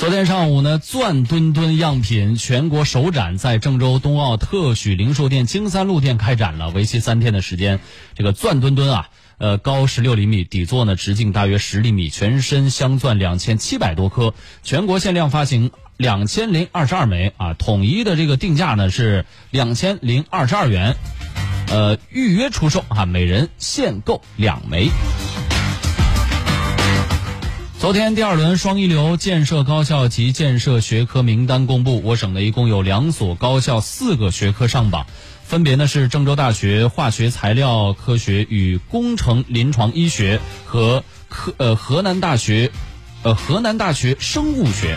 昨天上午呢，钻墩墩样品全国首展在郑州冬奥特许零售店京三路店开展了，为期三天的时间。这个钻墩墩啊，呃，高十六厘米，底座呢直径大约十厘米，全身镶钻两千七百多颗，全国限量发行两千零二十二枚啊，统一的这个定价呢是两千零二十二元，呃，预约出售啊，每人限购两枚。昨天第二轮双一流建设高校及建设学科名单公布，我省呢一共有两所高校四个学科上榜，分别呢是郑州大学化学材料科学与工程临床医学和科呃河南大学，呃河南大学生物学。